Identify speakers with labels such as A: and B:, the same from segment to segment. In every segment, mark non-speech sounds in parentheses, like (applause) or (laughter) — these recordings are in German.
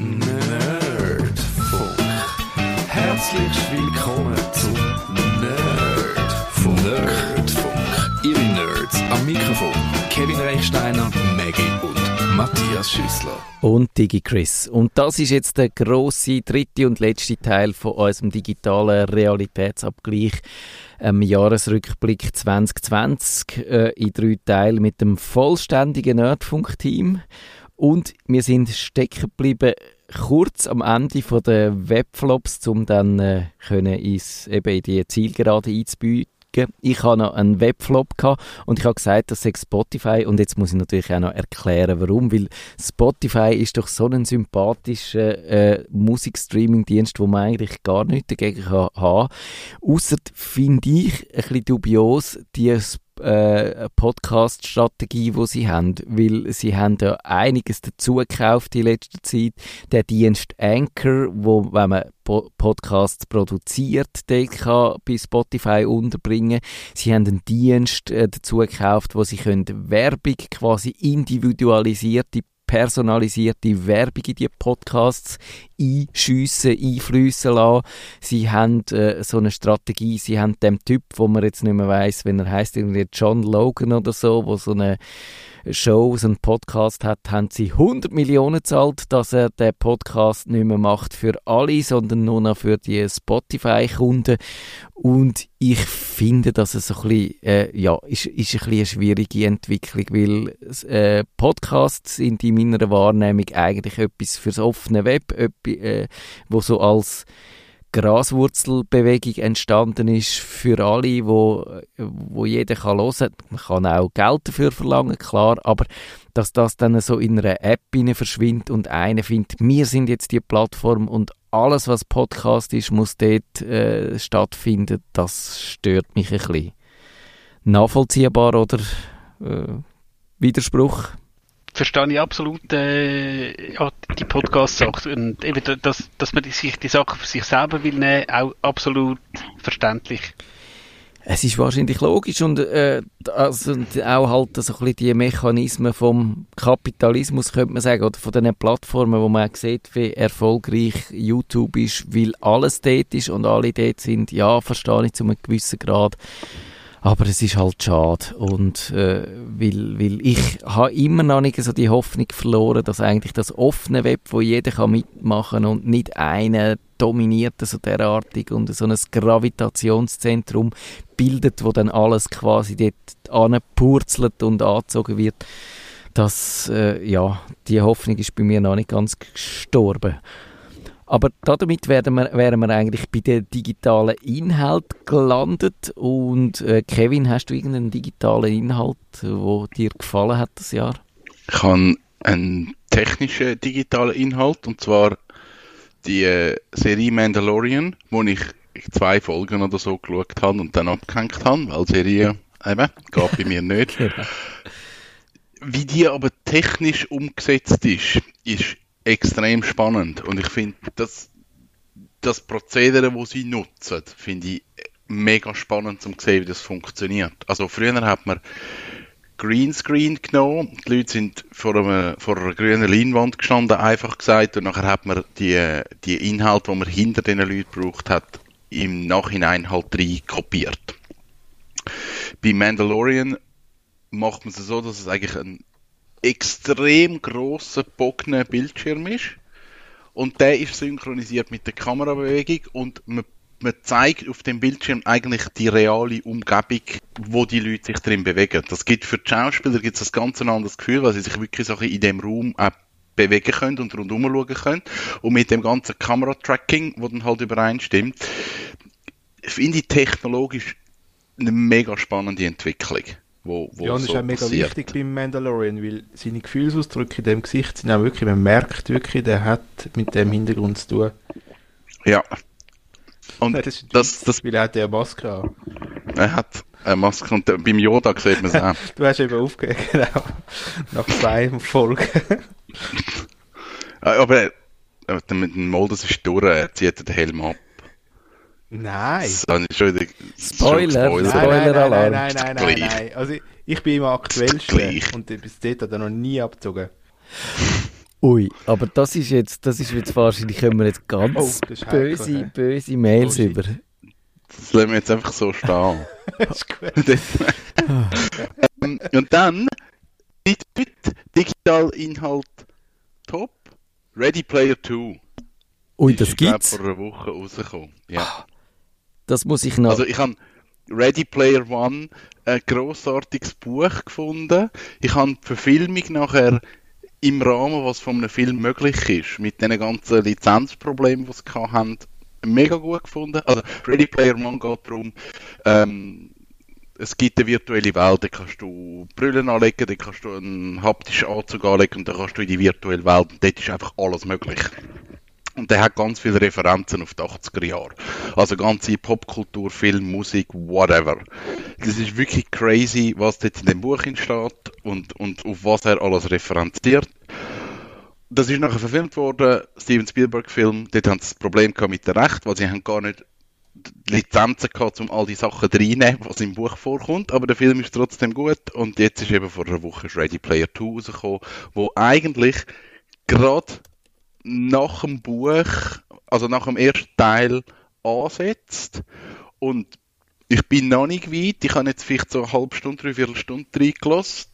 A: Nerdfunk. Herzlich willkommen zum Nerdfunk. Nerdfunk. Ihre Nerds am Mikrofon. Kevin Reichsteiner, Maggie und Matthias Schüssler.
B: Und DigiChris. Und das ist jetzt der große dritte und letzte Teil von unserem digitalen Realitätsabgleich im Jahresrückblick 2020 äh, in drei Teilen mit dem vollständigen Nerdfunk-Team. Und wir sind stecken geblieben kurz am Ende von der Webflops, um dann äh, können ins, eben in die Zielgerade einzubiegen. Ich hatte noch einen Webflop gehabt und ich habe gesagt, das sei Spotify und jetzt muss ich natürlich auch noch erklären, warum, weil Spotify ist doch so ein sympathischer äh, Musikstreaming-Dienst, wo man eigentlich gar nichts dagegen kann haben. Außer finde ich ein bisschen dubios die äh, Podcast-Strategie, die sie haben, weil sie haben ja einiges dazu gekauft in letzter Zeit. Der Dienst Anchor, wo, wenn man po Podcasts produziert, den kann bei Spotify unterbringen. Sie haben einen Dienst äh, dazu gekauft, wo sie können Werbung quasi individualisierte personalisierte Werbung in die Podcasts einschiessen, einfließen lassen. Sie haben äh, so eine Strategie, sie haben dem Typ, wo man jetzt nicht mehr weiss, wenn er heißt irgendwie John Logan oder so, wo so eine Show, so einen Podcast hat, haben sie 100 Millionen zahlt, dass er den Podcast nicht mehr macht für alle, sondern nur noch für die Spotify-Kunden. Und ich finde, dass es so ein bisschen, äh, ja, ist, ist ein bisschen eine schwierige Entwicklung, weil äh, Podcasts sind in meiner Wahrnehmung eigentlich etwas fürs offene Web, etwas, äh, wo so als Graswurzelbewegung entstanden ist für alle, wo, wo jeder kann hören. Man kann auch Geld dafür verlangen, klar, aber dass das dann so in einer App verschwindet und einer findet, wir sind jetzt die Plattform und alles, was Podcast ist, muss dort äh, stattfinden, das stört mich ein bisschen. Nachvollziehbar oder äh, Widerspruch?
C: Verstehe ich absolut äh, ja, die Podcast-Sache. Und eben, dass, dass man sich die Sache für sich selber will nehmen, auch absolut verständlich.
B: Es ist wahrscheinlich logisch und äh, also, auch halt so ein bisschen die Mechanismen vom Kapitalismus, könnte man sagen, oder von den Plattformen, wo man sieht, wie erfolgreich YouTube ist, weil alles dort ist und alle dort sind, ja, verstehe ich zu einem gewissen Grad. Aber es ist halt schade und äh, weil, weil ich habe immer noch nicht so die Hoffnung verloren, dass eigentlich das offene Web, wo jeder kann mitmachen und nicht einer dominiert so derartig und so ein Gravitationszentrum bildet, wo dann alles quasi dort anpurzelt und angezogen wird. Das, äh, ja, die Hoffnung ist bei mir noch nicht ganz gestorben. Aber damit wären wir, wären wir eigentlich bei den digitalen Inhalt gelandet. Und äh, Kevin, hast du irgendeinen digitalen Inhalt, wo dir gefallen hat das Jahr?
D: Ich habe einen technischen digitalen Inhalt und zwar die äh, Serie Mandalorian, wo ich zwei Folgen oder so geschaut habe und dann abgehängt habe, weil Serie eben geht bei mir nicht. (laughs) Wie die aber technisch umgesetzt ist, ist extrem spannend und ich finde, dass das Prozedere, das sie nutzen, finde ich mega spannend um zu sehen, wie das funktioniert. Also früher hat man Greenscreen genommen, die Leute sind vor, einem, vor einer grünen Leinwand gestanden, einfach gesagt, und nachher hat man die, die Inhalte, die man hinter diesen Leuten braucht hat, im Nachhinein halt rein kopiert. Bei Mandalorian macht man es so, dass es eigentlich ein extrem grosser, bogner Bildschirm ist. Und der ist synchronisiert mit der Kamerabewegung und man, man zeigt auf dem Bildschirm eigentlich die reale Umgebung, wo die Leute sich drin bewegen. Das gibt für die Schauspieler gibt's ein ganz anderes Gefühl, weil sie sich wirklich in dem Raum bewegen können und rundum schauen können. Und mit dem ganzen Kameratracking, wo dann halt übereinstimmt, finde ich technologisch eine mega spannende Entwicklung wo, wo
E: Ja, und das so ist auch mega passiert. wichtig beim Mandalorian, weil seine Gefühlsausdrücke in dem Gesicht sind auch wirklich, man merkt wirklich, der hat mit dem Hintergrund zu tun.
D: Ja.
E: Und ja, das, das, das, weil er hat eine Maske an.
D: Er hat eine Maske und beim Yoda sieht man es auch. (laughs)
E: du hast eben aufgehört, genau. Nach zwei Folgen. (laughs)
D: Aber äh, mit dem Modus ist durch, er zieht den Helm ab.
E: Nein.
D: Das ist schon
B: Spoiler, Spoiler, Spoiler
E: nein, nein, nein, nein, nein, nein, nein. Also ich bin im aktuellsten und bis dort hat er noch nie abgezogen.
B: Ui, aber das ist jetzt, das ist jetzt wahrscheinlich, können wir jetzt ganz
E: Oh, das ist
B: böse,
E: heikel,
B: böse Mails
E: Oh,
B: über.
D: Das lassen wir jetzt einfach so stehen. (laughs)
E: ist gut. (laughs)
D: Ähm, Und dann, nicht mit Digitalinhalt top, Ready Player 2.
B: Ui,
D: Ist,
B: das
D: ich glaub,
B: gibt's.
D: vor einer Woche rausgekommen. Ja.
B: Das muss ich noch.
D: Also ich habe Ready Player One ein grossartiges Buch gefunden. Ich habe die Verfilmung nachher im Rahmen, was von einem Film möglich ist, mit den ganzen Lizenzproblemen, die sie haben, mega gut gefunden. Also Ready Player One geht darum, ähm, es gibt eine virtuelle Welt, da kannst du Brillen anlegen, da kannst du einen haptischen Anzug anlegen und dann kannst du in die virtuelle Welt und dort ist einfach alles möglich. Und der hat ganz viele Referenzen auf die 80er Jahre. Also ganze Popkultur, Film, Musik, whatever. Das ist wirklich crazy, was dort in dem Buch entsteht und, und auf was er alles referenziert. Das ist nachher verfilmt worden, Steven Spielberg-Film. Dort haben sie das Problem mit der Recht, weil sie haben gar nicht Lizenzen gehabt, um all die Sachen reinzunehmen, was im Buch vorkommt. Aber der Film ist trotzdem gut. Und jetzt ist eben vor einer Woche Ready Player 2 rausgekommen, wo eigentlich gerade nach dem Buch, also nach dem ersten Teil ansetzt. Und ich bin noch nicht weit. Ich habe jetzt vielleicht so eine halbe Stunde, dreiviertel Stunde reingelassen.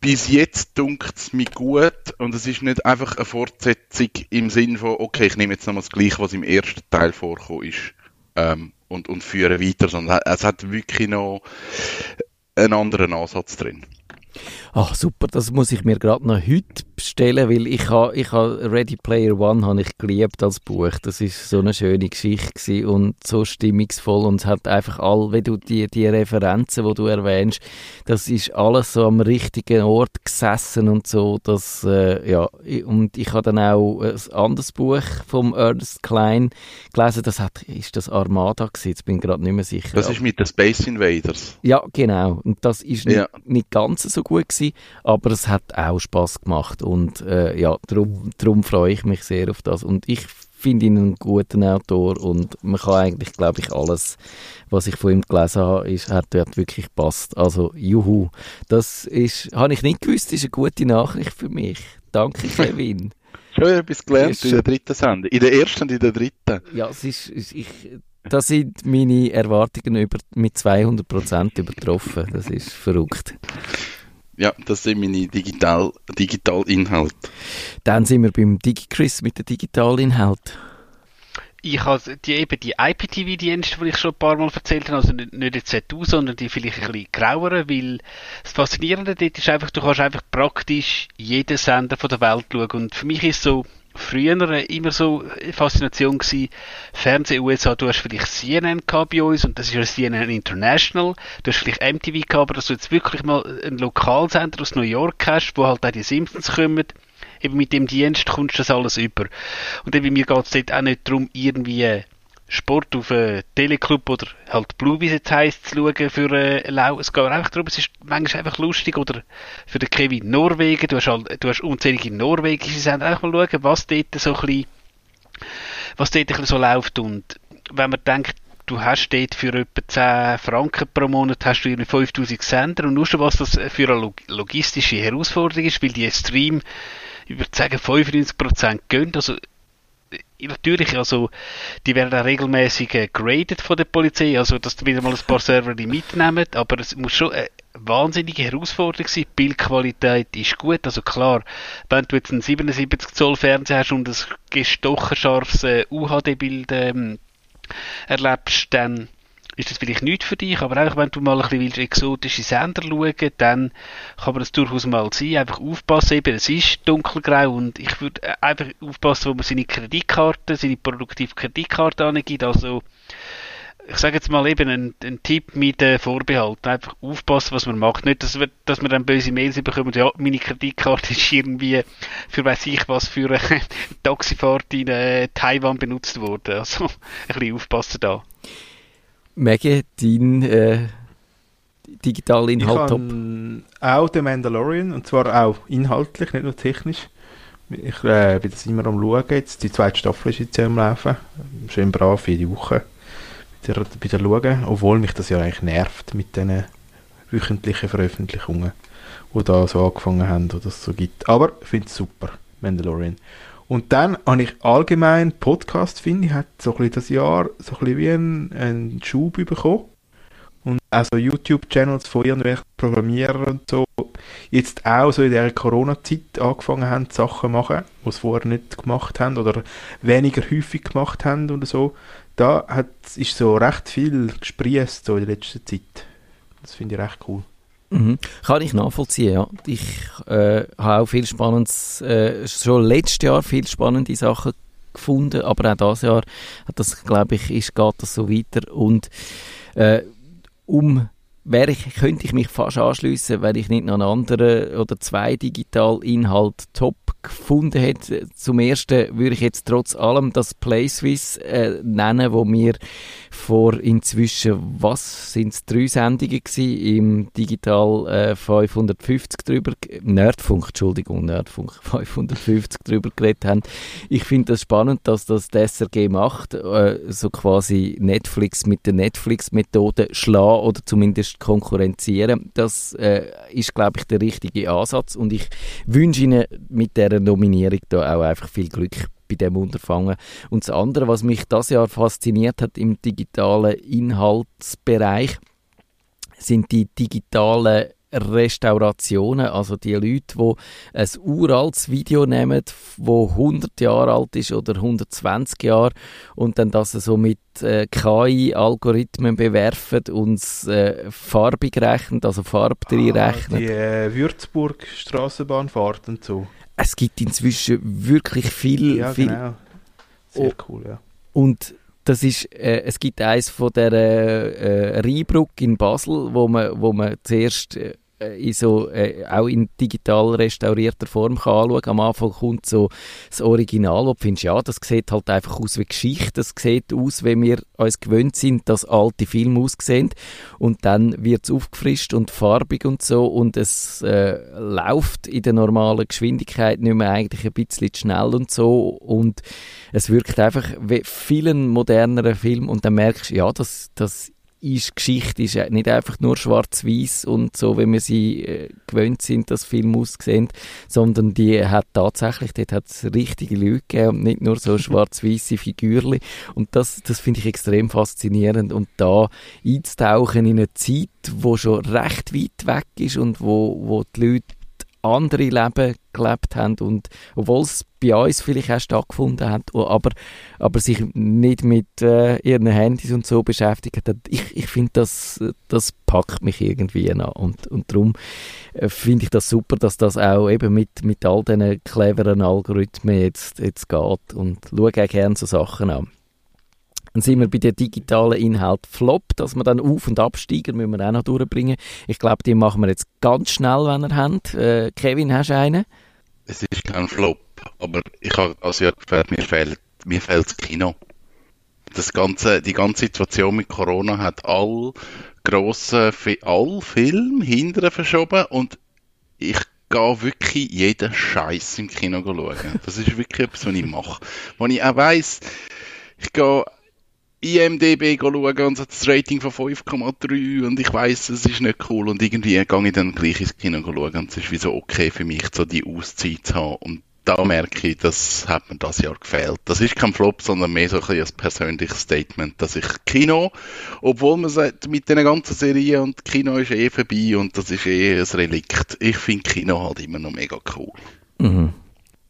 D: Bis jetzt dunkt es mir gut und es ist nicht einfach eine Fortsetzung im Sinn von, okay, ich nehme jetzt nochmal das Gleiche, was im ersten Teil vorkommt ist ähm, und, und führe weiter, sondern es hat wirklich noch einen anderen Ansatz drin.
B: Ach super, das muss ich mir gerade noch heute bestellen, weil ich habe ich ha Ready Player One habe ich geliebt als Buch. Das ist so eine schöne Geschichte und so stimmungsvoll und es hat einfach all, wenn du die, die Referenzen, wo du erwähnst, das ist alles so am richtigen Ort gesessen und so, dass, äh, ja, und ich habe dann auch ein anderes Buch vom Ernest Klein gelesen, das hat, ist das Armada gewesen, jetzt bin ich gerade nicht mehr sicher.
D: Das ist mit den Space Invaders.
B: Ja, genau. Und das ist nicht,
D: Ja.
B: nicht ganz so gut gewesen, aber es hat auch Spaß gemacht und äh, ja, darum, freue ich mich sehr auf das. Und ich finde ihn einen guten Autor und man kann eigentlich, glaube ich, alles, was ich von ihm gelesen habe, ist, hat dort wirklich passt. Also, juhu. Das ist, habe ich nicht gewusst, ist eine gute Nachricht für mich. Danke, (laughs) Kevin.
D: Schon etwas gelernt
B: Ist
D: in der dritten Sendung. In der ersten und in der dritten.
B: ja, es ist, ich, da sind meine Erwartungen über, mit 200% übertroffen. Das ist verrückt.
D: Ja, das sind meine Digital, Digitalinhalte.
B: Dann sind wir beim DigiChris mit den Digitalinhalt.
C: Ich habe die, eben die IPTV-Dienste, die ich schon ein paar Mal erzählt habe, also nicht, nicht jetzt ZU, sondern die vielleicht ein bisschen graueren, weil das Faszinierende dort ist einfach, du kannst einfach praktisch jeden Sender von der Welt schauen. Und für mich ist so früher immer so Faszination gewesen, Fernsehen USA, du hast vielleicht CNN gehabt bei uns und das ist ja CNN International, du hast vielleicht MTV gehabt, aber dass du jetzt wirklich mal einen Lokalsender aus New York hast, wo halt auch die Simpsons kommen, eben mit dem Dienst kommst du das alles über. Und eben mir geht es dort auch nicht darum, irgendwie Sport auf einen Teleclub oder halt Blue, wie es jetzt heisst, zu schauen für äh, Lau. Es geht einfach darum, es ist manchmal einfach lustig. Oder für den Kevin Norwegen, du hast, halt, du hast unzählige norwegische Sender, einfach mal schauen, was dort so ein bisschen, was dort ein bisschen so läuft. Und wenn man denkt, du hast dort für etwa 10 Franken pro Monat hast du irgendwie 5000 Sender. Und nur schon was das für eine log logistische Herausforderung ist, weil die Stream sagen 95% gehen, also äh, natürlich, also die werden auch regelmäßig äh, graded von der Polizei, also dass die wieder mal ein paar Server mitnehmen, aber es muss schon eine wahnsinnige Herausforderung sein. Bildqualität ist gut, also klar, wenn du jetzt einen 77 Zoll Fernseher hast und ein gestochen scharfes äh, UHD-Bild ähm, erlebst, dann ist das vielleicht nichts für dich, aber auch wenn du mal ein bisschen exotische Sender schauen, dann kann man das durchaus mal sein. Einfach aufpassen, eben, es ist dunkelgrau und ich würde äh, einfach aufpassen, wo man seine Kreditkarte, seine produktive Kreditkarte angibt. Also, ich sage jetzt mal eben einen, Tipp mit äh, Vorbehalt. Einfach aufpassen, was man macht. Nicht, dass, wir, dass man dann böse Mails bekommen, ja, meine Kreditkarte (laughs) ist irgendwie für weiß ich was für eine Taxifahrt in äh, Taiwan benutzt worden. Also, ein bisschen aufpassen da.
B: Maggie, dein äh,
E: Ich
B: Digitalinhalt top.
E: auch den Mandalorian, und zwar auch inhaltlich, nicht nur technisch. Ich äh, bin das immer am schauen jetzt. Die zweite Staffel ist jetzt am Laufen. Schön brav jede Woche bei der, bei der schauen, obwohl mich das ja eigentlich nervt mit diesen wöchentlichen Veröffentlichungen, die da so angefangen haben oder es so gibt. Aber ich finde es super. Mandalorian. Und dann habe ich allgemein Podcast, finde ich, hat so ein bisschen das Jahr so ein bisschen wie einen, einen Schub bekommen. Und also YouTube-Channels von irgendwelchen Programmierern und so, jetzt auch so in der Corona-Zeit angefangen haben, Sachen zu machen, die sie vorher nicht gemacht haben oder weniger häufig gemacht haben oder so. Da hat, ist so recht viel gesprießt so in der letzten Zeit. Das finde ich recht cool.
B: Mhm. Kann ich nachvollziehen, ja. Ich äh, habe auch viel Spannendes, äh, schon letztes Jahr viel spannende Sachen gefunden, aber auch dieses Jahr das, glaube ich, ist, geht das so weiter und äh, um ich, könnte ich mich fast anschließen, wenn ich nicht noch einen anderen oder zwei Digitalinhalt top gefunden hätte. Zum ersten würde ich jetzt trotz allem das PlaySwiss äh, nennen, wo wir vor inzwischen, was sind es, drei Sendungen gewesen, im Digital äh, 550 drüber, Nerdfunk, Entschuldigung, Nerdfunk (laughs) 550 drüber geredet haben. Ich finde das spannend, dass das die SRG macht, äh, so quasi Netflix mit der Netflix-Methode schlagen oder zumindest konkurrenzieren. Das äh, ist, glaube ich, der richtige Ansatz und ich wünsche Ihnen mit der Nominierung da auch einfach viel Glück bei dem Unterfangen. Und das andere, was mich das Jahr fasziniert hat im digitalen Inhaltsbereich, sind die digitalen Restaurationen, also die Leute, die ein uraltes Video nehmen, wo 100 Jahre alt ist oder 120 Jahre und dann das so mit äh, KI-Algorithmen bewerfen und äh, farbig rechnen, also drin
E: Ah,
B: rechnen.
E: die äh, Würzburg Straßenbahnfahrt und so.
B: Es gibt inzwischen wirklich viel,
E: Ja,
B: viel
E: genau. Sehr
B: Oh.
E: cool, ja.
B: Und das ist, äh, es gibt eins von der äh, Rheinbrücke in Basel, wo man, wo man zuerst äh, in so, äh, auch in digital restaurierter Form kann anschauen. Am Anfang kommt so das Original, wo du findest, ja, das sieht halt einfach aus wie Geschichte, das sieht aus, wie wir uns gewöhnt sind, dass alte Filme aussehen. Und dann wird es aufgefrischt und farbig und so. Und es äh, läuft in der normalen Geschwindigkeit nicht mehr eigentlich ein bisschen schnell und so. Und es wirkt einfach wie vielen moderneren Filmen und dann merkst du, ja, das, das ist Geschichte, ist nicht einfach nur schwarz-weiß und so, wie wir sie äh, gewöhnt sind, dass Filme aussehen, sondern die hat tatsächlich, dort hat es richtige Leute gegeben und nicht nur so (laughs) schwarz-weiße Figürchen und das, das finde ich extrem faszinierend. Und da einzutauchen in eine Zeit, wo schon recht weit weg ist und wo, wo die Leute andere Leben gelebt haben und obwohl es bei uns vielleicht auch stattgefunden hat, aber, aber sich nicht mit äh, ihren Handys und so beschäftigt hat, ich, ich finde, das, das packt mich irgendwie an und, und darum äh, finde ich das super, dass das auch eben mit, mit all diesen cleveren Algorithmen jetzt, jetzt geht und schaue auch gerne so Sachen an. Dann sind wir bei den digitalen Inhalt Flop, dass wir dann Auf- und Absteiger müssen wir auch noch durchbringen. Ich glaube, die machen wir jetzt ganz schnell, wenn ihr habt. Äh, Kevin, hast du einen?
D: Es ist kein Flop, aber ich habe also ja gefällt, mir fehlt, mir fehlt das Kino. Das ganze, die ganze Situation mit Corona hat all grossen, all Filme hinterher verschoben und ich gehe wirklich jeden Scheiß im Kino schauen. Das ist wirklich etwas, was ich mache. Wo ich auch weiss, ich gehe IMDB schauen und das Rating von 5,3 und ich weiss, es ist nicht cool und irgendwie gehe ich dann gleich ins Kino schauen und es ist wie so okay für mich, so die Auszeit zu haben und da merke ich, das hat mir das Jahr gefehlt. Das ist kein Flop, sondern mehr so ein, ein persönliches Statement, dass ich Kino, obwohl man sagt, mit den ganzen Serien und Kino ist eh vorbei und das ist eh ein Relikt. Ich finde Kino halt immer noch mega cool.
B: Mhm.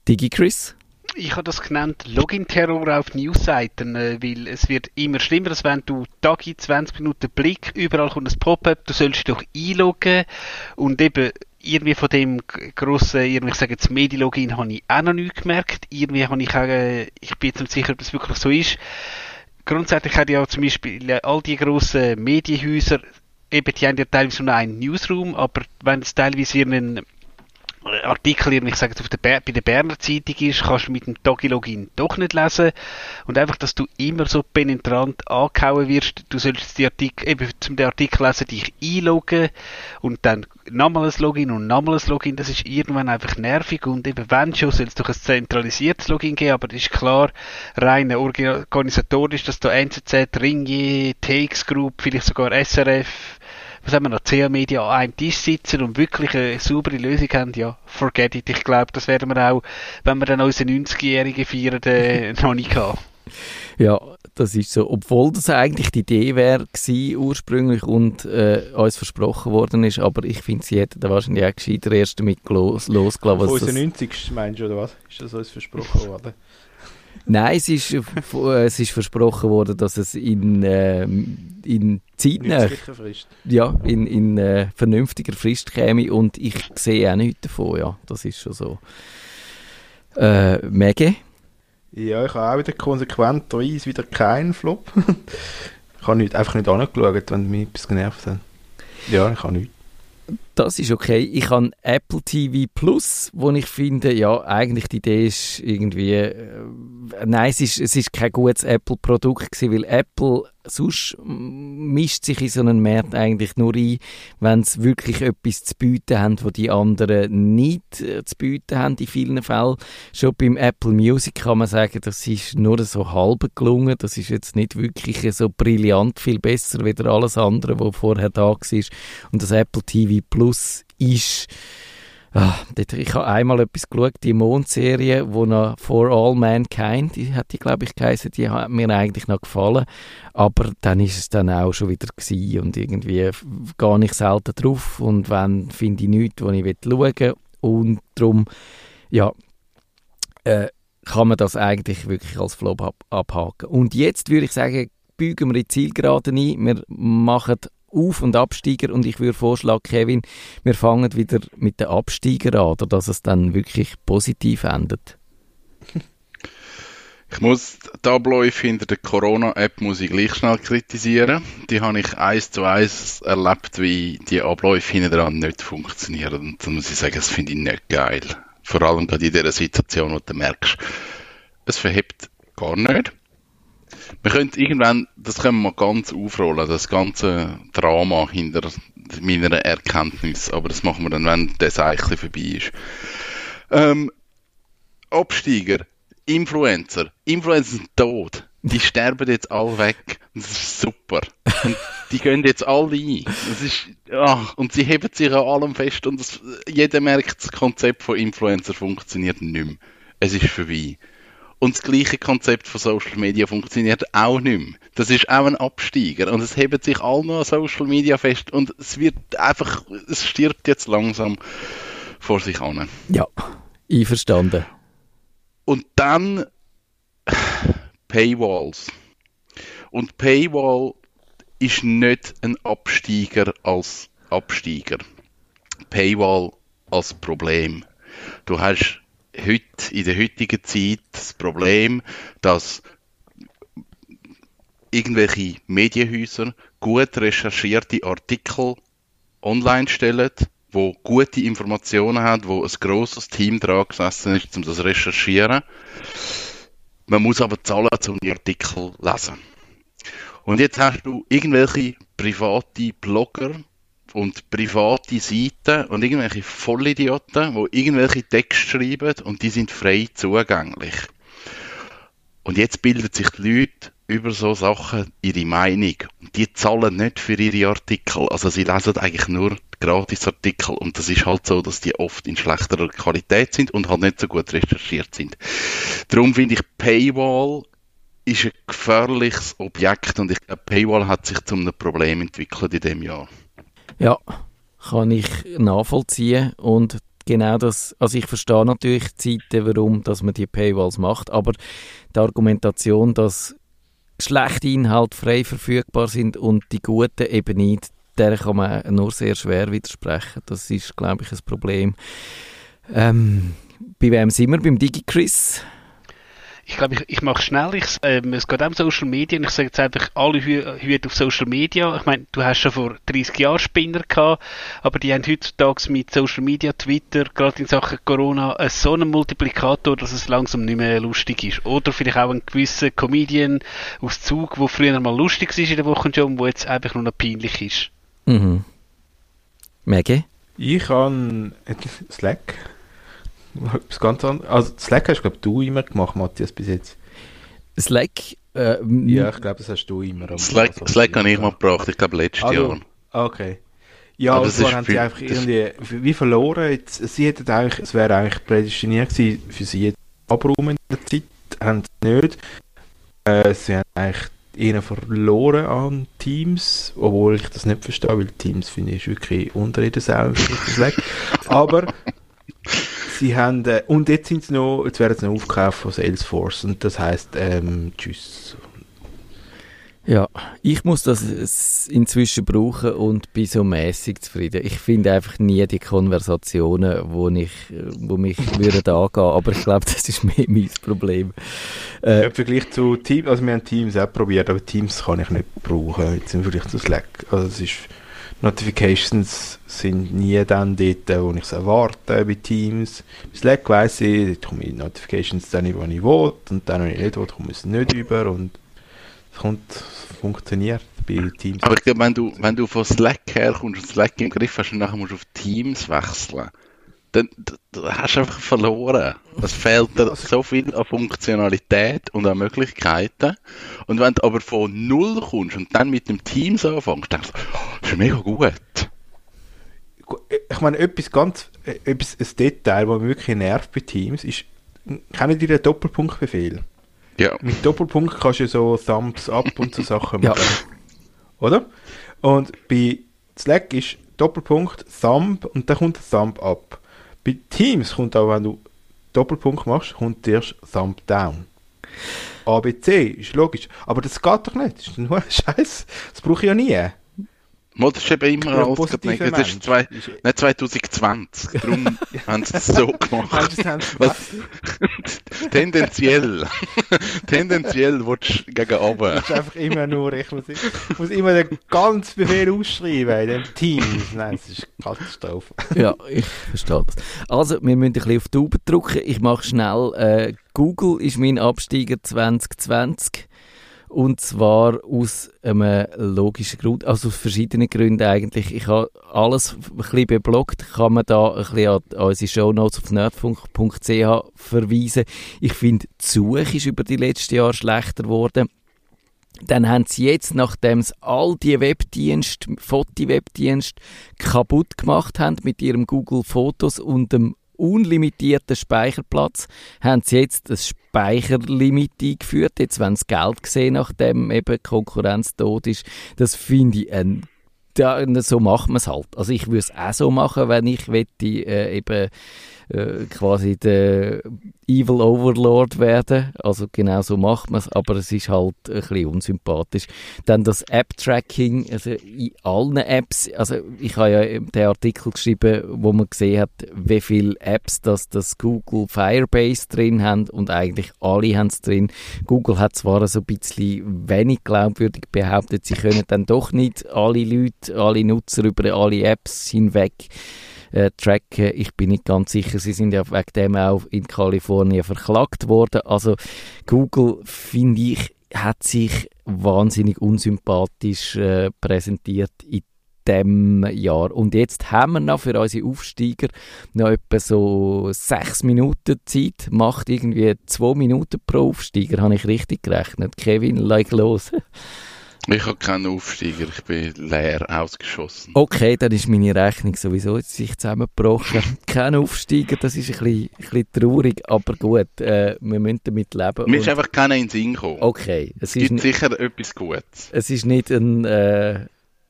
B: Digi Chris?
C: Ich habe das genannt Login-Terror auf Newsseiten, äh, weil es wird immer schlimmer, dass wenn du Tagi 20 Minuten Blick, überall kommt ein Pop-up, du sollst dich doch einloggen und eben irgendwie von dem grossen, irgendwie, ich sage jetzt Medi-Login, habe ich auch noch nichts gemerkt. Irgendwie habe ich auch, äh, ich bin jetzt nicht sicher, ob das wirklich so ist. Grundsätzlich hat ja zum Beispiel all die grossen Medienhäuser, eben, die haben ja teilweise nur einen Newsroom, aber wenn es teilweise ihren Artikel, ich sage jetzt auf der bei der Berner Zeitung ist, kannst du mit dem Togi-Login doch nicht lesen. Und einfach, dass du immer so penetrant angehauen wirst, du sollst die Artikel, eben zum den Artikel lesen, dich einloggen und dann nochmal ein Login und nochmal ein Login, das ist irgendwann einfach nervig und eben wenn schon, soll es doch ein zentralisiertes Login geben, aber das ist klar, rein organisatorisch, dass da NZZ, Ringier, TX Group, vielleicht sogar SRF, was haben wir noch, CA Media an einem Tisch sitzen und wirklich eine saubere Lösung haben, ja, forget it. Ich glaube, das werden wir auch, wenn wir dann unsere 90-Jährigen feiern, äh, (laughs) noch nicht haben.
B: Ja, das ist so. Obwohl das eigentlich die Idee wäre ursprünglich und äh, uns versprochen worden ist, aber ich finde, sie hätten da wahrscheinlich auch gescheiter erst damit los, losgelassen.
E: Auf 90. meinst du, oder was? Ist das uns versprochen (laughs) worden?
B: Nein, es ist, äh, es ist versprochen worden, dass es in, äh, in zeitnah,
E: Frist.
B: ja, in, in äh, vernünftiger Frist käme und ich sehe auch nichts davon, ja, das ist schon so. Äh, Mege?
E: Ja, ich habe auch wieder konsequenterweise wieder keinen Flop. (laughs) ich habe nicht, einfach nicht angeschaut, wenn mich etwas genervt hat. Ja, ich habe nichts.
B: Das ist okay. Ich habe Apple TV Plus, wo ich finde, ja, eigentlich die Idee ist irgendwie, äh, nein, es ist, es ist kein gutes Apple-Produkt gewesen, weil Apple sonst mischt sich in so einen Markt eigentlich nur ein, wenn sie wirklich etwas zu bieten haben, was die anderen nicht äh, zu bieten haben in vielen Fällen. Schon beim Apple Music kann man sagen, das ist nur so halb gelungen. Das ist jetzt nicht wirklich so brillant viel besser wie alles andere, was vorher da war. Und das Apple TV Plus ist Ah, ich habe einmal etwas geschaut, die Mondserie, wo noch For All Mankind, die hat die, glaube ich, geheißen, die hat mir eigentlich noch gefallen. Aber dann ist es dann auch schon wieder gewesen und irgendwie gar nicht selten drauf. Und wenn, finde ich nichts, was ich schauen will. Und darum, ja, äh, kann man das eigentlich wirklich als Flop ab abhaken. Und jetzt würde ich sagen, bügen wir die Zielgerade ein. Wir machen auf- und Absteiger und ich würde vorschlagen, Kevin, wir fangen wieder mit den Absteiger an, oder dass es dann wirklich positiv endet.
D: Ich muss die Abläufe hinter der Corona-App muss ich gleich schnell kritisieren. Die habe ich eins zu eins erlebt, wie die Abläufe hinten dran nicht funktionieren. Und da muss ich sagen, das finde ich nicht geil. Vor allem gerade in dieser Situation, wo du merkst, es verhebt gar nicht. Wir können irgendwann, das können wir ganz aufrollen, das ganze Drama hinter meiner Erkenntnis. Aber das machen wir dann, wenn das eigentlich vorbei ist. Ähm, Absteiger, Influencer. Influencer sind tot. Die (laughs) sterben jetzt alle weg. Das ist super. Und die gehen jetzt alle ein. Das ist, ach, und sie heben sich an allem fest und das, jeder merkt, das Konzept von Influencer funktioniert nicht mehr. Es ist vorbei. Und das gleiche Konzept von Social Media funktioniert auch nicht mehr. Das ist auch ein Absteiger. Und es hebt sich all noch an Social Media fest. Und es wird einfach, es stirbt jetzt langsam vor sich an.
B: Ja, einverstanden.
D: Und dann Paywalls. Und Paywall ist nicht ein Absteiger als Absteiger. Paywall als Problem. Du hast heute, in der heutigen Zeit das Problem, dass irgendwelche Medienhäuser gut recherchierte Artikel online stellen, wo gute Informationen haben, wo ein grosses Team dran gesessen ist, um das zu recherchieren. Man muss aber zahlen, um die Artikel zu lesen. Und jetzt hast du irgendwelche private Blogger und private Seiten und irgendwelche Vollidioten, die irgendwelche Texte schreiben und die sind frei zugänglich. Und jetzt bilden sich die Leute über so Sachen ihre Meinung. Und die zahlen nicht für ihre Artikel. Also sie lesen eigentlich nur Gratisartikel. Und das ist halt so, dass die oft in schlechterer Qualität sind und halt nicht so gut recherchiert sind. Darum finde ich Paywall ist ein gefährliches Objekt und ich glaube, Paywall hat sich zu einem Problem entwickelt in dem Jahr.
B: Ja, kann ich nachvollziehen und genau das, also ich verstehe natürlich die Zeiten, warum dass man die Paywalls macht, aber die Argumentation, dass schlechte Inhalte frei verfügbar sind und die guten eben nicht, der kann man nur sehr schwer widersprechen. Das ist, glaube ich, ein Problem. Ähm, bei wem sind wir? Beim DigiChris?
C: Ich glaube, ich, ich mache schnell. Ich, ähm, es geht auch um Social Media und ich sage jetzt einfach alle Hüte auf Social Media. Ich meine, du hast schon vor 30 Jahren Spinner gehabt, aber die haben heutzutage mit Social Media, Twitter, gerade in Sachen Corona, einen so einen Multiplikator, dass es langsam nicht mehr lustig ist. Oder vielleicht auch ein gewisser Comedian aus Zug, wo früher mal lustig war in der Woche schon, wo jetzt einfach nur noch peinlich ist.
B: Mhm. Maggie?
E: Ich habe Slack. (laughs) Etwas ganz anderes. Also Slack hast, glaube du immer gemacht, Matthias, bis jetzt.
B: Slack? Äh,
E: ja, ich glaube, das hast du immer.
D: Slack, Slack habe ich mal gebracht, ich glaube letztes
E: also,
D: Jahr.
E: Okay. Ja,
D: Aber
E: und
D: das
E: zwar
D: ist
E: haben sie einfach irgendwie wie verloren. Jetzt, sie hätten eigentlich, es wäre eigentlich prädestiniert gewesen, für sie jetzt abräumen in der Zeit. Haben sie nicht. Äh, sie haben eigentlich ihnen verloren an Teams, obwohl ich das nicht verstehe, weil Teams finde ich ist wirklich unter jeder Sau. Aber (laughs) sie haben, äh, und jetzt sind sie noch, jetzt werden sie noch aufgekauft von Salesforce und das heisst, ähm, tschüss.
B: Ja, ich muss das inzwischen brauchen und bin so mäßig zufrieden. Ich finde einfach nie die Konversationen, wo, ich, wo mich würden angehen, aber ich glaube, das ist mehr mein Problem. Äh,
E: Im Vergleich zu Teams, also wir haben Teams auch probiert, aber Teams kann ich nicht brauchen, jetzt im Vergleich zu Slack. Also es ist, Notifications sind nie dann dort, wo ich es erwarte bei Teams. Bei Slack weiss ich, dort komme ich Notifications dann, wo ich will und dann, wenn ich nicht will, komme ich nicht über und es kommt, funktioniert bei Teams.
D: Aber ich glaube, wenn du, wenn du von Slack herkommst und Slack im Griff hast und nachher musst du auf Teams wechseln, dann d- d- hast du einfach verloren. Es fehlt dir so viel an Funktionalität und an Möglichkeiten. Und wenn du aber von Null kommst und dann mit dem Teams anfängst, denkst du, oh, das ist mega gut.
E: Ich meine, etwas ganz, äh, etwas, ein Detail, das mich wirklich nervt bei Teams, ist, kennt ihr den Doppelpunktbefehl?
D: Ja,
E: Mit Doppelpunkt kannst du ja so Thumbs up und so Sachen (laughs)
B: Ja.
E: machen. Oder? Und bei Slack ist Doppelpunkt Thumb und dann kommt Thumb up. Bei Teams kommt auch, wenn du Doppelpunkt machst, kommt erst Thumb down. ABC ist logisch. Aber das geht doch nicht. Das ist nur (laughs) Scheiß. Das brauche ich ja nie.
D: Mal, das ist eben immer
E: Ja,
D: alles negativ. Das ist zwei,
E: Ist-
D: nicht 2020. Darum (laughs) haben sie es so gemacht. Was? (laughs) Tendenziell. (laughs) Tendenziell willst du gegen oben.
E: Das ist einfach immer nur, ich muss, ich muss immer den ganzen Befehl ausschreiben in dem Teams. Nein, das ist Katastrophe.
B: ja, ich verstehe das. Also, wir müssen ein bisschen auf die Tube drücken. Ich mache schnell. Äh, Google ist mein Absteiger 2020. Und zwar aus einem logischen Grund, also aus verschiedenen Gründen eigentlich. Ich habe alles ein bisschen bebloggt, kann man da ein bisschen an an unsere Shownotes auf nerdfunk.ch verweisen. Ich finde, die Suche ist über die letzten Jahre schlechter geworden. Dann haben sie jetzt, nachdem sie all die Webdienste, Foti-Webdienste kaputt gemacht haben mit ihrem Google Fotos und dem unlimitierten Speicherplatz, haben sie jetzt das Speicherlimit eingeführt. Jetzt wollen sie Geld sehen, nachdem eben die Konkurrenz tot ist. Das finde ich ein da, so macht man es halt. Also ich würde es auch so machen, wenn ich wette, äh, eben äh, quasi der Evil Overlord werden. Also genau so macht man es, aber es ist halt ein bisschen unsympathisch. Dann das App-Tracking, also in allen Apps, also ich habe ja den Artikel geschrieben, wo man gesehen hat, wie viele Apps das, das Google Firebase drin haben und eigentlich alle haben es drin. Google hat zwar so ein bisschen wenig glaubwürdig behauptet, sie können dann doch nicht alle Leute, alle Nutzer über alle Apps hinweg äh, tracken. Ich bin nicht ganz sicher, sie sind ja wegen dem auch in Kalifornien verklagt worden. Also Google, finde ich, hat sich wahnsinnig unsympathisch äh, präsentiert in dem Jahr. Und jetzt haben wir noch für unsere Aufsteiger noch etwa so sechs Minuten Zeit. Macht irgendwie zwei Minuten pro Aufsteiger, habe ich richtig gerechnet. Kevin, leg los. (laughs)
D: Ich habe keinen Aufsteiger, ich bin leer ausgeschossen.
B: Okay, dann ist meine Rechnung sowieso jetzt sich zusammengebrochen. (laughs) Kein Aufsteiger, das ist ein bisschen, ein bisschen traurig, aber gut, äh, wir müssen damit leben.
D: Mir ist einfach keiner in den Sinn gekommen.
B: okay, es
D: es gibt sicher etwas Gutes.
B: es ist nicht ein, äh,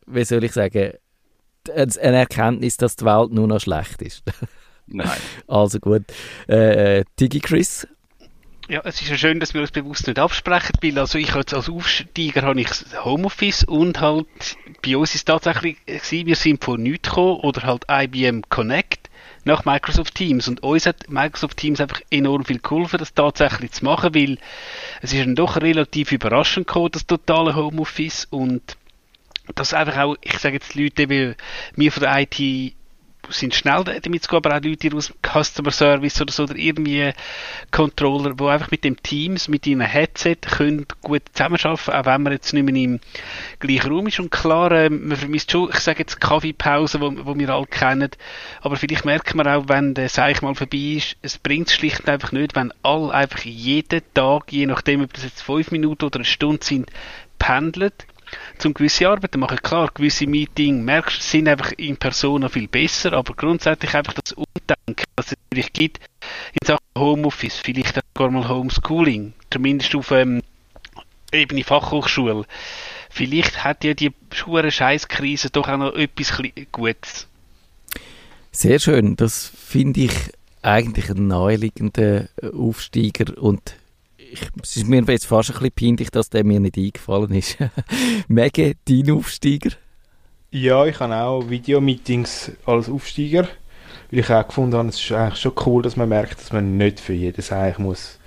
B: wie soll ich sagen, ein- eine Erkenntnis, dass die Welt nur noch schlecht ist.
D: Nein. (laughs)
B: Also gut, äh, äh, Digi Chris,
C: Ja, es ist ja schön, dass wir uns bewusst nicht absprechen, weil also ich als, als Aufsteiger habe ich Homeoffice und halt bei uns ist es tatsächlich gewesen, wir sind von nichts gekommen oder halt IBM Connect nach Microsoft Teams. Und uns hat Microsoft Teams einfach enorm viel geholfen, das tatsächlich zu machen, weil es ist dann doch relativ überraschend gekommen, das totale Homeoffice. Und das einfach auch, ich sage jetzt Leute, wie wir von der IT sind schnell damit zu gehen, aber auch Leute aus Customer Service oder so, oder irgendwie Controller, die einfach mit dem Teams, mit ihrem Headset können gut zusammenarbeiten, auch wenn man jetzt nicht mehr im gleichen Raum ist. Und klar, ähm, man vermisst schon, ich sage jetzt Kaffeepause, wo, wo wir alle kennen, aber vielleicht merkt man auch, wenn der Seich mal vorbei ist, es bringt es schlicht und einfach nicht, wenn alle einfach jeden Tag, je nachdem, ob das jetzt fünf Minuten oder eine Stunde sind, pendeln zum gewisse Arbeiten machen. Klar, gewisse Meetings merkst, sind einfach in Persona viel besser, aber grundsätzlich einfach das Umdenken, was es vielleicht gibt in Sachen Homeoffice, vielleicht sogar mal Homeschooling, zumindest auf ähm, Ebene Fachhochschule. Vielleicht hat ja die schwere Scheißkrise doch auch noch etwas Gutes.
B: Sehr schön, das finde ich eigentlich ein naheliegender Aufsteiger und ich, es ist mir jetzt fast ein bisschen peinlich, dass der mir nicht eingefallen ist. (laughs) Mege, dein Aufsteiger?
E: Ja, ich habe auch Videomeetings als Aufsteiger, weil ich auch gefunden habe, es ist eigentlich schon cool, dass man merkt, dass man nicht für jedes eigentlich muss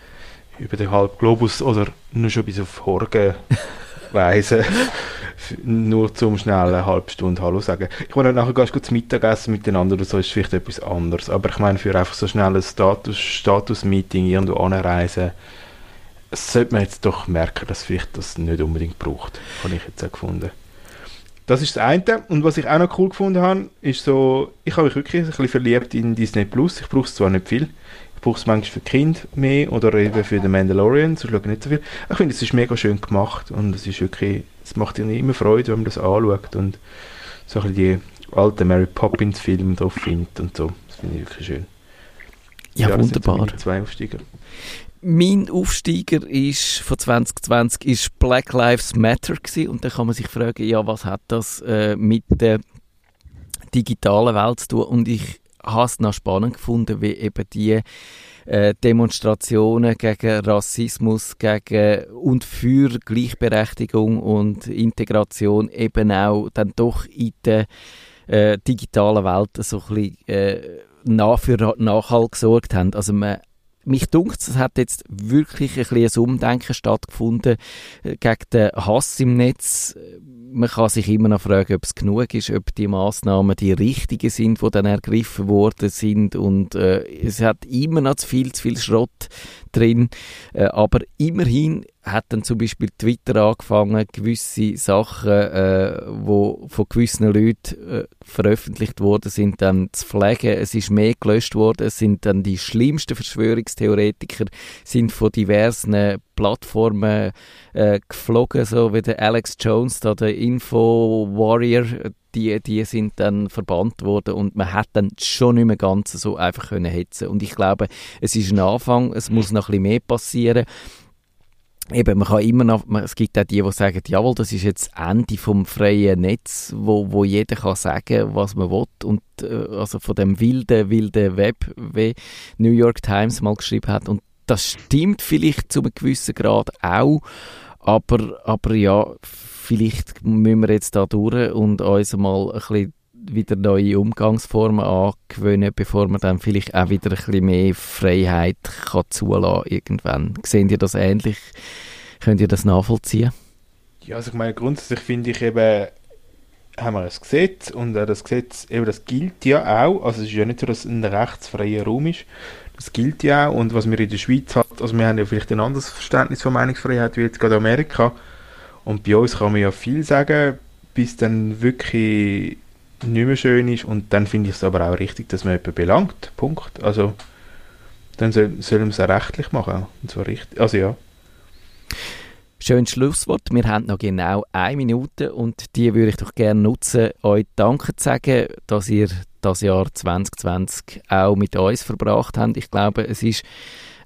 E: über den halben Globus oder nur schon bis auf Horgen (laughs) reisen, (laughs) nur zum schnell eine halbe Stunde Hallo sagen. Ich meine, nachher gehst du zu Mittagessen miteinander oder so, ist vielleicht etwas anderes, aber ich meine, für einfach so schnell ein Status, Status-Meeting irgendwo anreisen, sollte man jetzt doch merken, dass vielleicht das nicht unbedingt braucht. Habe ich jetzt auch gefunden. Das ist das eine. Und was ich auch noch cool gefunden habe, ist so, ich habe mich wirklich ein bisschen verliebt in Disney Plus. Ich brauche es zwar nicht viel. Ich brauche es manchmal für Kind mehr oder eben für den Mandalorian. So schaue ich nicht so viel. Ich finde, es ist mega schön gemacht und es ist wirklich, es macht irgendwie immer Freude, wenn man das anschaut und so ein bisschen die alten Mary Poppins Filme drauf findet und so. Das finde ich wirklich schön.
B: Ja, ja wunderbar.
E: Zwei Aufsteiger.
B: Mein Aufsteiger ist von 2020 ist Black Lives Matter gewesen. und da kann man sich fragen, ja, was hat das äh, mit der digitalen Welt zu tun? Und ich habe es noch spannend gefunden, wie eben die äh, Demonstrationen gegen Rassismus gegen und für Gleichberechtigung und Integration eben auch dann doch in der äh, digitalen Welt so ein bisschen äh, nach für Nachhalt gesorgt haben. Also man mich dunkt, es hat jetzt wirklich ein, ein Umdenken stattgefunden äh, gegen den Hass im Netz. Man kann sich immer noch fragen, ob es genug ist, ob die Maßnahmen die richtigen sind, die dann ergriffen worden sind. Und äh, es hat immer noch zu viel, zu viel Schrott drin. Äh, aber immerhin hat dann zum Beispiel Twitter angefangen, gewisse Sachen, äh, wo von gewissen Leuten äh, veröffentlicht worden sind, dann zu flaggen. Es ist mehr gelöscht worden. Es sind dann die schlimmsten Verschwörungstheoretiker sind von diversen Plattformen äh, geflogen, so wie der Alex Jones, da der Info Warrior. Die, die sind dann verbannt worden und man hat dann schon nicht mehr ganz so einfach können hetzen und ich glaube es ist ein Anfang es muss noch ein bisschen mehr passieren eben, man kann immer noch, es gibt auch die, die sagen, jawohl, das ist jetzt das Ende vom freien Netz, wo, wo jeder kann sagen, was man will. Und äh, also von dem wilden, wilden Web, wie New York Times mal geschrieben hat. Und das stimmt vielleicht zu einem gewissen Grad auch, aber, aber ja, vielleicht müssen wir jetzt da durch und uns mal ein bisschen wieder neue Umgangsformen angewöhnen, bevor man dann vielleicht auch wieder ein bisschen mehr Freiheit kann zulassen irgendwann. Sehen ihr das ähnlich? Könnt ihr das nachvollziehen?
E: Ja, also ich meine, grundsätzlich finde ich eben, haben wir ein Gesetz und das Gesetz, eben das gilt ja auch, also es ist ja nicht so, dass es ein rechtsfreier Raum ist, das gilt ja auch und was wir in der Schweiz hat, also wir haben ja vielleicht ein anderes Verständnis von Meinungsfreiheit wie jetzt gerade Amerika und bei uns kann man ja viel sagen, bis dann wirklich nicht mehr schön ist. Und dann finde ich es aber auch richtig, dass man jemanden belangt. Punkt. Also, dann soll, soll man es auch rechtlich machen. Und zwar richtig. Also, ja.
B: Schönes Schlusswort. Wir haben noch genau eine Minute und die würde ich doch gerne nutzen, euch Danke zu sagen, dass ihr das Jahr 2020 auch mit uns verbracht habt. Ich glaube, es ist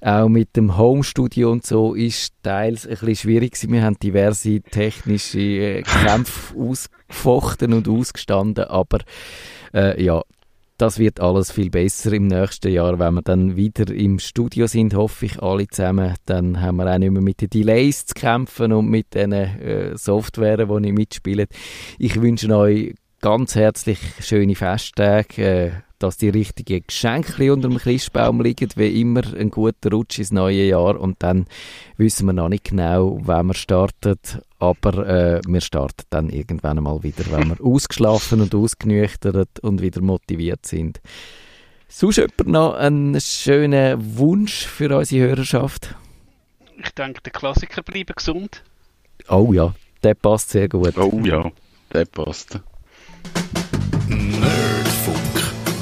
B: auch mit dem Homestudio und so ist teils ein bisschen schwierig gewesen. Wir haben diverse technische äh, Kämpfe ausgefochten und ausgestanden, aber äh, ja, das wird alles viel besser im nächsten Jahr, wenn wir dann wieder im Studio sind, hoffe ich alle zusammen. Dann haben wir auch nicht mehr mit den Delays zu kämpfen und mit den äh, Software, die ich mitspiele. Ich wünsche euch ganz herzlich schöne Festtage. Dass die richtigen Geschenke unter dem Christbaum liegen, wie immer ein guter Rutsch ins neue Jahr und dann wissen wir noch nicht genau, wann wir starten, aber äh, wir starten dann irgendwann mal wieder, wenn wir (laughs) ausgeschlafen und ausgenüchtert und wieder motiviert sind. Sonst jemand noch einen schönen Wunsch für unsere Hörerschaft?
C: Ich denke, der Klassiker bleiben gesund.
B: Oh ja, der passt sehr gut.
D: Oh ja, der passt.